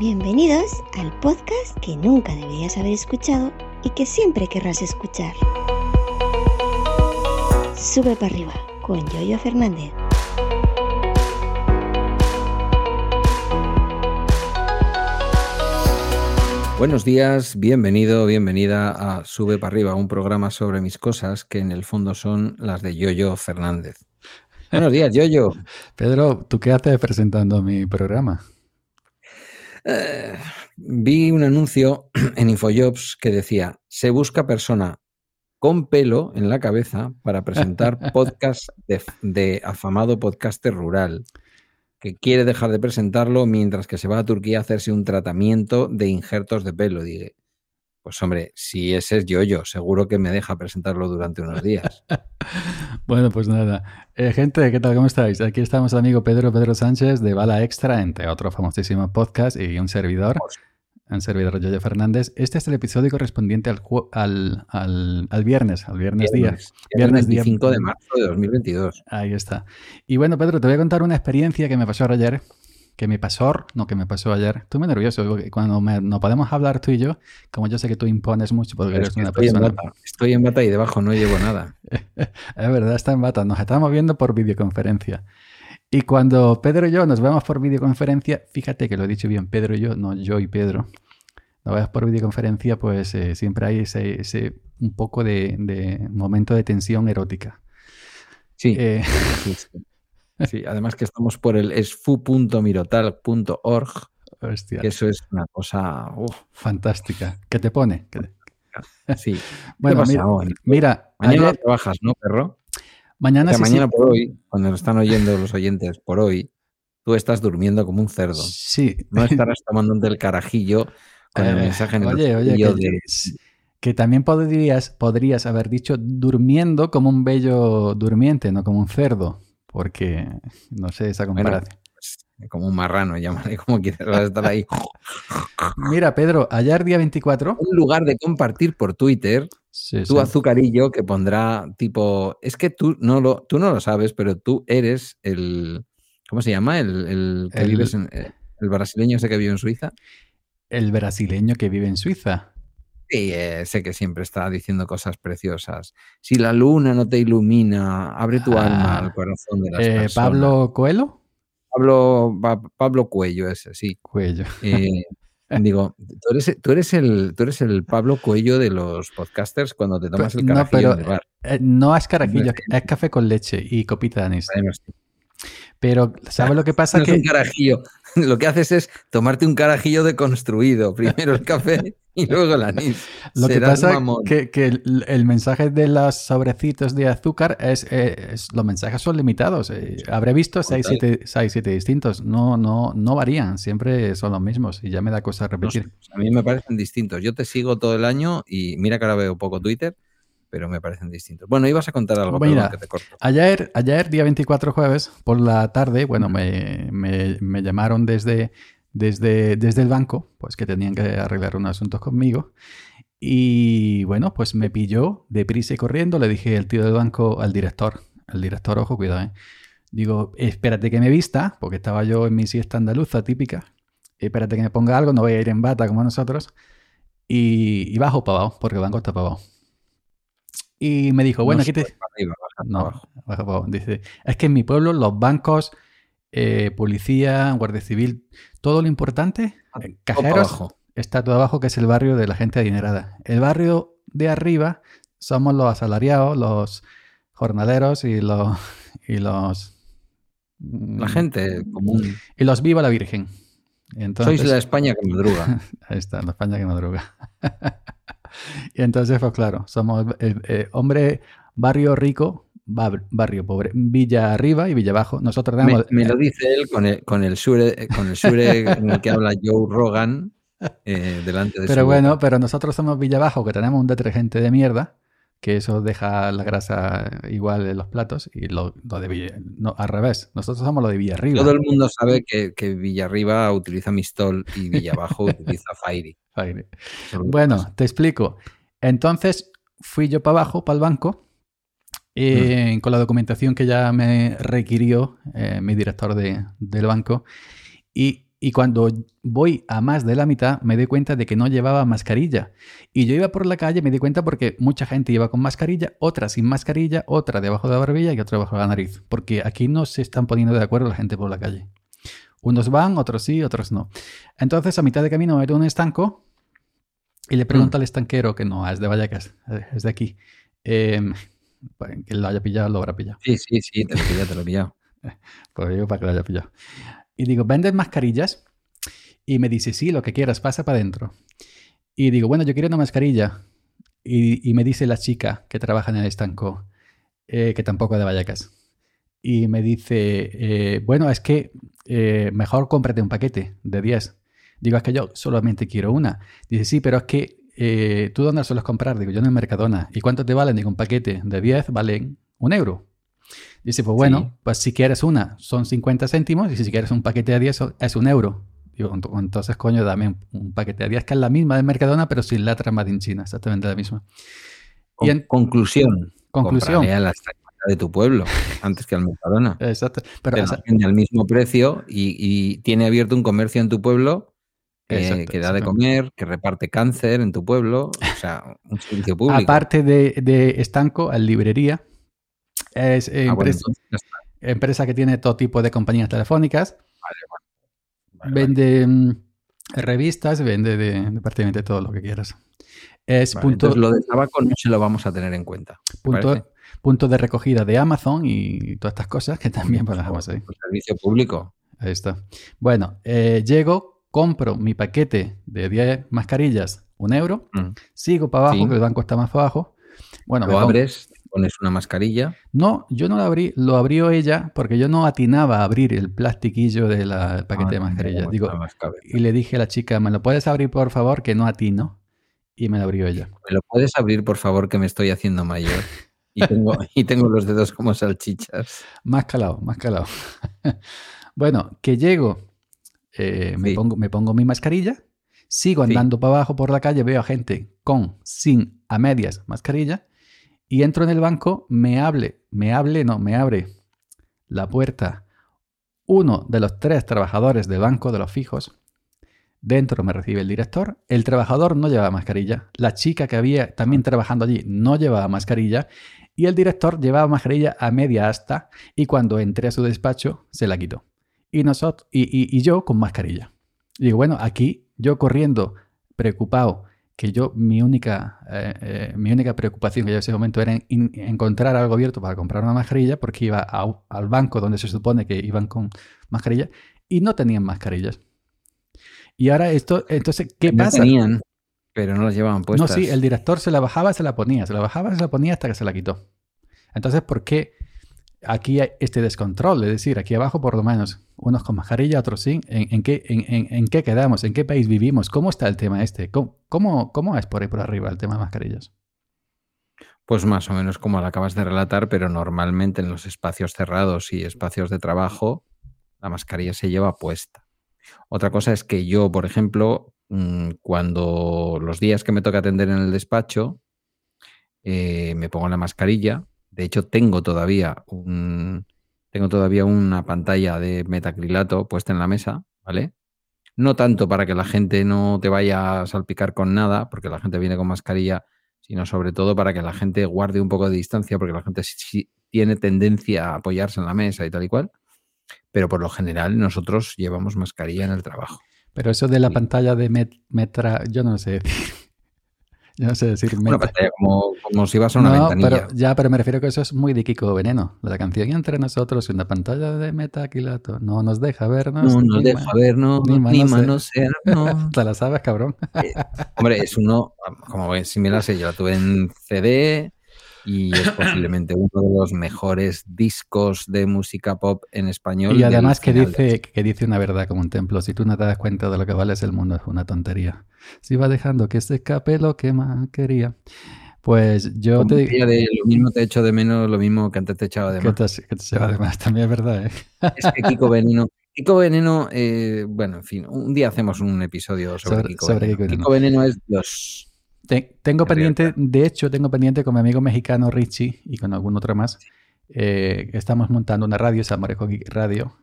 Bienvenidos al podcast que nunca deberías haber escuchado y que siempre querrás escuchar. Sube para arriba con Yoyo Fernández. Buenos días, bienvenido, bienvenida a Sube para arriba, un programa sobre mis cosas que en el fondo son las de Yoyo Fernández. Buenos días, Yoyo. Pedro, ¿tú qué haces presentando mi programa? Eh, vi un anuncio en Infojobs que decía, se busca persona con pelo en la cabeza para presentar podcast de, de afamado podcaster rural, que quiere dejar de presentarlo mientras que se va a Turquía a hacerse un tratamiento de injertos de pelo. Dije, pues hombre, si ese es yo-yo, seguro que me deja presentarlo durante unos días. bueno, pues nada. Eh, gente, ¿qué tal? ¿Cómo estáis? Aquí estamos el amigo Pedro Pedro Sánchez de Bala Extra, entre otros famosísimos podcasts y un servidor, un servidor Yoyo Fernández. Este es el episodio correspondiente al, al, al, al viernes, al viernes, día. Viernes 25 de marzo de 2022. Ahí está. Y bueno, Pedro, te voy a contar una experiencia que me pasó ayer que me pasó, no que me pasó ayer. Estoy muy nervioso. Cuando no podemos hablar tú y yo, como yo sé que tú impones mucho porque eres una estoy persona. En bata. Estoy en bata y debajo no llevo nada. es verdad, está en bata. Nos estamos viendo por videoconferencia. Y cuando Pedro y yo nos vemos por videoconferencia, fíjate que lo he dicho bien, Pedro y yo, no yo y Pedro. Nos vemos por videoconferencia, pues eh, siempre hay ese, ese, un poco de, de, momento de tensión erótica. Sí. Eh, sí, sí. Sí, además que estamos por el esfu.mirotal.org. Que eso es una cosa uf. fantástica. ¿Qué te pone? Sí. bueno, mira, mira, mañana ayer... trabajas, ¿no, perro? Mañana o sea, sí, mañana sí. por hoy, cuando nos están oyendo los oyentes por hoy, tú estás durmiendo como un cerdo. Sí. No estarás tomándote el carajillo con el Eh, mensaje en el oye, oye, que, de... que también podrías, podrías haber dicho durmiendo como un bello durmiente, no como un cerdo. Porque, no sé, esa Bueno, comparación. pues, como un marrano, llámale como quieras, vas a estar ahí. Mira, Pedro, ayer día 24. Un lugar de compartir por Twitter, Sí, tu sí. azucarillo que pondrá tipo, es que tú no lo, tú no lo sabes, pero tú eres el, ¿cómo se llama? El, el que El- vives en, el brasileño ese que vive en Suiza. El brasileño que vive en Suiza. Sí, eh, sé que siempre está diciendo cosas preciosas. Si la luna no te ilumina, abre tu Ah, alma al corazón de las Eh, personas. Pablo Coelho. Pablo, Pa- Pablo Cuello ese, sí. Cuello. Eh, digo, tú eres, tú, eres el, tú eres el Pablo Cuello de los podcasters cuando te tomas el no, carajillo pero en el bar. eh, no es carajillo, es café con leche y copita de anís. Bueno, sí. Pero, ¿sabes lo que pasa? No es que un carajillo. Lo que haces es tomarte un carajillo deconstruido. Primero el café y luego el anís. Lo que pasa mamón. que, que el, el mensaje de los sobrecitos de azúcar es, es- los mensajes son limitados. Eh, habré visto 6, Total. 7, 6, 7 distintos. No, no, no varían, siempre son los mismos y ya me da cosa No repetir. a mí me parecen distintos. Yo te sigo todo el año y mira que ahora veo poco Twitter, pero me parecen distintos. Bueno, ibas a contar algo, Mira, perdón que te corto. Ayer, ayer, día 24 jueves, por la tarde, bueno, me, me- me llamaron desde, desde, desde el banco, pues que tenían que arreglar unos asuntos conmigo. Y bueno, pues me pilló deprisa y corriendo. Le dije al tío del banco, al director, al director, ojo, cuidado, ¿eh? Digo, espérate que me vista, porque estaba yo en mi siesta andaluza típica. Espérate que me ponga algo, no voy a ir en bata como nosotros. Y, y bajo para abajo, porque el banco está para abajo. Y me dijo, bueno, No aquí te... arriba, baja No, abajo. baja para abajo. Dice, es que en mi pueblo los bancos, eh, policía, guardia civil, todo lo importante, para cajeros, abajo. está todo abajo, que es el barrio de la gente adinerada. El barrio de arriba somos los asalariados, los jornaleros y los... Y los La mm, gente común. Y los viva la Virgen. Entonces, Sois la España que madruga. Ahí está, la España que madruga. y entonces, pues claro, somos eh, eh, hombre, barrio rico, barrio pobre, Villa arriba y Villa abajo. Nosotros Me, tenemos. me lo dice él con el, con el sure, con el sure en el que habla Joe Rogan eh, delante de pero su bueno, boca. pero nosotros somos Villa abajo, que tenemos un detergente de mierda, que eso deja la grasa igual en los platos, y lo, lo de Villa. No, al revés, nosotros somos lo de Villa arriba. Todo el mundo sabe que, que Villarriba utiliza Mistol y Villabajo utiliza Fairy. Que Bueno, te explico. Entonces fui yo para abajo, para el banco, eh, con la documentación que ya me requirió eh, mi director de- del banco. Y Y cuando voy a más de la mitad, me doy cuenta de que no llevaba mascarilla. Y yo iba por la calle, me di cuenta porque mucha gente iba con mascarilla, otra sin mascarilla, otra debajo de la barbilla y otra debajo de la nariz. Porque aquí no se están poniendo de acuerdo la gente por la calle. Unos van, otros sí, otros no. Entonces, a mitad de camino me un estanco y le pregunto mm. al estanquero, que no es de Vallecas, es de aquí, eh, que lo haya pillado, lo habrá pillado. Sí, sí, sí, te lo he te lo he pillado. pues para que lo haya pillado. Y digo, ¿vendes mascarillas? Y me dice, sí, lo que quieras, pasa para adentro. Y digo, bueno, yo quiero una mascarilla. Y, me dice la chica que trabaja en el estanco, eh, que tampoco es de Vallecas. Y me dice, eh, bueno, es que eh, mejor cómprate un paquete de 10. Digo, es que yo solamente quiero una. Dice, sí, pero es que tú dónde sueles comprar? Digo, yo en el Mercadona. ¿Y cuánto te valen? Digo, un paquete de 10 valen un euro. Dice, pues bueno, pues si quieres una son 50 céntimos y si quieres un paquete de 10 es un euro. Digo, entonces, coño, dame un, paquete de 10 que es la misma de Mercadona, pero sin la trama en China, exactamente la misma. y en, conclusión. Conclusión. A la de tu pueblo antes que al Mercadona. Exacto. Pero tiene al mismo precio y, tiene abierto un comercio en tu pueblo eh, que da de comer, que reparte cáncer en tu pueblo, o sea, un servicio público. Aparte de, de estanco, al librería, es ah, empresa, que tiene todo tipo de compañías telefónicas. vende mm, revistas, vende de, prácticamente todo lo que quieras. Es punto, lo de tabaco no se lo vamos a tener en cuenta. Punto, punto de recogida de Amazon y todas estas cosas que también podemos ahí. Servicio público. Ahí está. Bueno, eh, llego, compro mi paquete de 10 mascarillas, un euro, mm. sigo para abajo, que el banco está más abajo. Bueno, lo abres, pones una mascarilla. No, yo no lo abrí, lo abrió ella porque yo no atinaba a abrir el plastiquillo del paquete de ah, mascarilla. Digo, y le dije a la chica, ¿me lo puedes abrir por favor? Que no atino. Y me lo abrió ella. ¿Me lo puedes abrir por favor que me estoy haciendo mayor? Y tengo, y tengo los dedos como salchichas. Más calado, más calado. bueno, que llego, eh, me, pongo, me pongo mi mascarilla, sigo andando para abajo por la calle, veo a gente con, sin, a medias mascarilla y entro en el banco, me hable, me hable, no, me abre la puerta uno de los tres trabajadores del banco de los fijos. Dentro me recibe el director. El trabajador no llevaba mascarilla. La chica que había también trabajando allí no llevaba mascarilla. Y el director llevaba mascarilla a media asta. Y cuando entré a su despacho, se la quitó. Y, nosotros, y, y yo con mascarilla. digo, bueno, aquí yo corriendo, preocupado, que yo mi única, eh, eh, mi única preocupación que yo en ese momento era encontrar algo abierto para comprar una mascarilla porque iba al banco donde se supone que iban con mascarilla y no tenían mascarillas. Y ahora esto, entonces, ¿qué no pasa? Tenían, pero no las llevaban puestas. No, sí, el director se la bajaba, se la ponía, se la bajaba, se la ponía hasta que se la quitó. Entonces, ¿por qué aquí hay este descontrol? Es decir, aquí abajo por lo menos unos con mascarilla, otros sin. ¿En, qué, en, qué, quedamos? ¿En qué país vivimos? ¿Cómo está el tema este? ¿Cómo, cómo, es por ahí por arriba el tema de mascarillas? Pues más o menos como lo acabas de relatar, pero normalmente en los espacios cerrados y espacios de trabajo, la mascarilla se lleva puesta. Otra cosa es que yo, por ejemplo, mm, cuando los días que me toca atender en el despacho, eh, me pongo la mascarilla. De hecho, tengo todavía un, tengo todavía una pantalla de metacrilato puesta en la mesa, ¿vale? No tanto para que la gente no te vaya a salpicar con nada, porque la gente viene con mascarilla, sino sobre todo para que la gente guarde un poco de distancia, porque la gente sí tiene tendencia a apoyarse en la mesa y tal y cual. Pero por lo general nosotros llevamos mascarilla en el trabajo. Pero eso de la pantalla de metra, yo no sé no sé decir Una pantalla como, como, si vas a una no, ventanilla. Pero, ya, pero me refiero que eso es muy de Kiko Veneno. La canción entre nosotros y una pantalla de metaquilato no nos deja vernos. No nos deja vernos, ni, ni manosearnos. Te la sabes, cabrón. Eh, hombre, es uno, como ves, si me la sé, yo la tuve en CD, y es posiblemente uno de los mejores discos de música pop en español. Y además que dice, que dice una verdad como un templo, si tú no te das cuenta de lo que vale el mundo es una tontería. Si va dejando que se escape lo que más quería. Pues yo te digo... lo mismo te echo de menos, lo mismo que antes te echaba de más. Que te, echaba de más, también es verdad. ¿eh? Es que Kiko Veneno... Kiko Veneno, eh, bueno, en fin, un día hacemos un episodio sobre, Kiko, Veneno. Kiko Veneno es los tengo pendiente, de hecho, tengo pendiente con mi amigo mexicano Richie y con algún otro más. Eh, estamos montando una radio, Salmorejo Radio.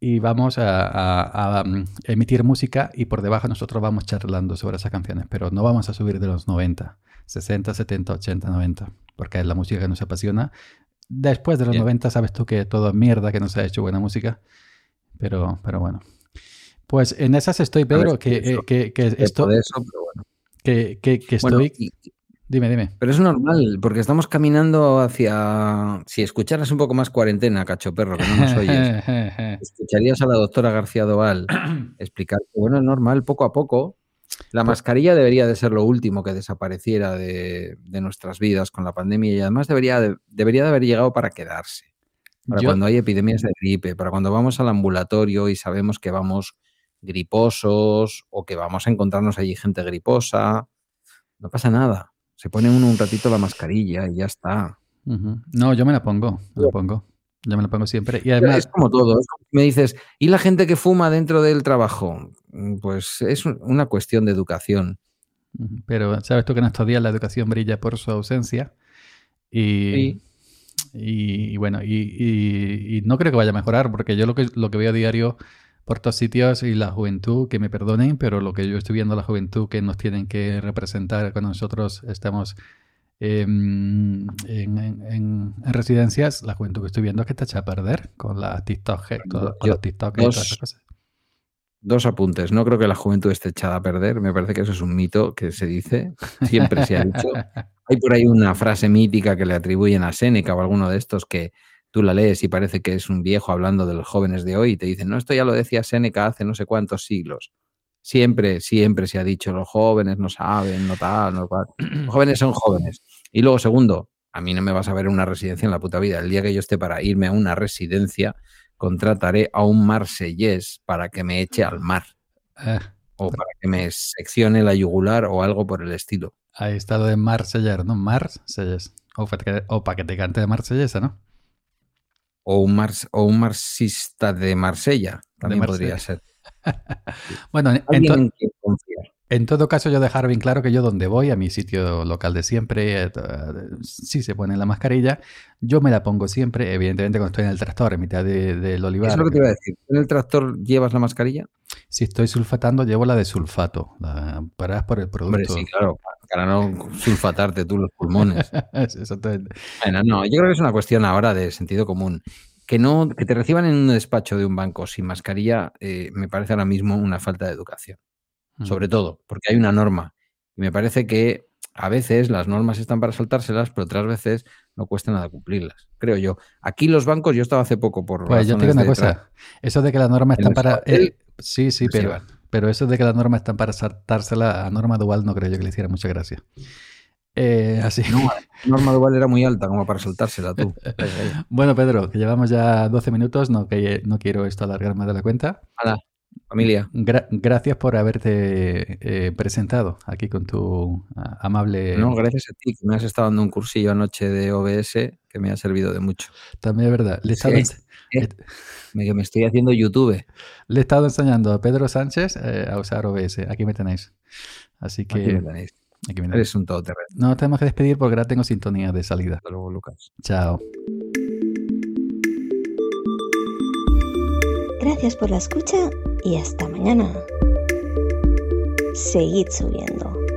y vamos a, mm, emitir música y por debajo nosotros vamos charlando sobre esas canciones, pero no vamos a subir de los 90, 60, 70, 80, 90, porque es la música que nos apasiona. Después de los 90 sabes tú que todo es mierda, que no se ha hecho buena música, pero, pero bueno. Pues en esas estoy, Pedro, que, eh, que, que, esto... Que, que, estoy... Dime, dime. Pero es normal, porque estamos caminando hacia. Si escucharas un poco más cuarentena, cacho perro, que no nos oyes, escucharías a la doctora García Doval explicar que, bueno, es normal, poco a poco. La mascarilla debería de ser lo último que desapareciera de, nuestras vidas con la pandemia y además debería de, debería de haber llegado para quedarse. Para cuando hay epidemias de gripe, para cuando vamos al ambulatorio y sabemos que vamos griposos o que vamos a encontrarnos allí gente griposa. No pasa nada se pone uno un ratito la mascarilla y ya está. No, yo me la pongo, me la pongo. Yo me la pongo siempre. Y además... Es como todo. Me dices, ¿y la gente que fuma dentro del trabajo? Mm, pues es una cuestión de educación. Pero sabes tú que en estos días la educación brilla por su ausencia. Y, y, bueno, y, no creo que vaya a mejorar, porque yo lo que, lo que veo a diario por todos sitios y la juventud, que me perdonen, pero lo que yo estoy viendo la juventud que nos tienen que representar cuando nosotros estamos em, en, residencias, la juventud que estoy viendo es que está hecha a perder con la TikTok, con los TikTok y todas esas cosas. Dos apuntes. No creo que la juventud esté echada a perder. Me parece que eso es un mito que se dice. Siempre se ha dicho. Hay por ahí una frase mítica que le atribuyen a Séneca o alguno de estos que tú la lees y parece que es un viejo hablando de los jóvenes de hoy y te dicen, no, esto ya lo decía Séneca hace no sé cuántos siglos. Siempre, siempre se ha dicho, los jóvenes no saben, no tal, no tal. Los jóvenes son jóvenes. Y luego, segundo, a mí no me vas a ver en una residencia en la puta vida. El día que yo esté para irme a una residencia, contrataré a un marsellés para que me eche al mar. Eh. o para que me seccione la yugular o algo por el estilo. Ahí está lo de marsellar, ¿no? Marsellés. O, o para que te cante de marsellesa, ¿no? O un, o un marxista de Marsella, también podría ser. bueno, en, todo caso, yo dejar bien claro que yo donde voy, a mi sitio local de siempre, eh, sí se pone la mascarilla, yo me la pongo siempre, evidentemente cuando estoy en el tractor, en mitad del de, olivar. Eso es lo que te iba a decir. ¿En el tractor llevas la mascarilla? Si estoy sulfatando, llevo la de sulfato, la, para por el producto. Hombre, sí, claro, para no sulfatarte tú los pulmones. Bueno, no, yo creo que es una cuestión ahora de sentido común. Que no, que te reciban en un despacho de un banco sin mascarilla, eh, me parece ahora mismo una falta de educación. Mm. Sobre todo, porque hay una norma. Y me parece que a veces las normas están para saltárselas, pero otras veces no cuesta nada cumplirlas, creo yo. Aquí los bancos, yo estaba hace poco por. Pues yo te digo una cosa. Eso de que las normas están para. Eh, sí, sí, pues pero. Pero eso de que las normas están para saltársela a norma dual no creo yo que le hiciera mucha gracia. Eh, así. No, norma dual era muy alta como para saltársela tú. bueno, Pedro, que llevamos ya 12 minutos, no, que no quiero esto alargar más de la cuenta. Hola, familia. gracias por haberte eh, presentado aquí con tu amable... No, gracias a ti, que me has estado dando un cursillo anoche de OBS que me ha servido de mucho. También es verdad. Le me, me estoy haciendo YouTube. Le he estado enseñando a Pedro Sánchez eh, a usar OBS. Aquí me tenéis. Así que. Aquí me tenéis. Aquí me Eres un todoterreno. No, tenemos que despedir porque ahora tengo sintonía de salida. Hasta luego, Lucas. Chao. Gracias por la escucha y hasta mañana. Seguid subiendo.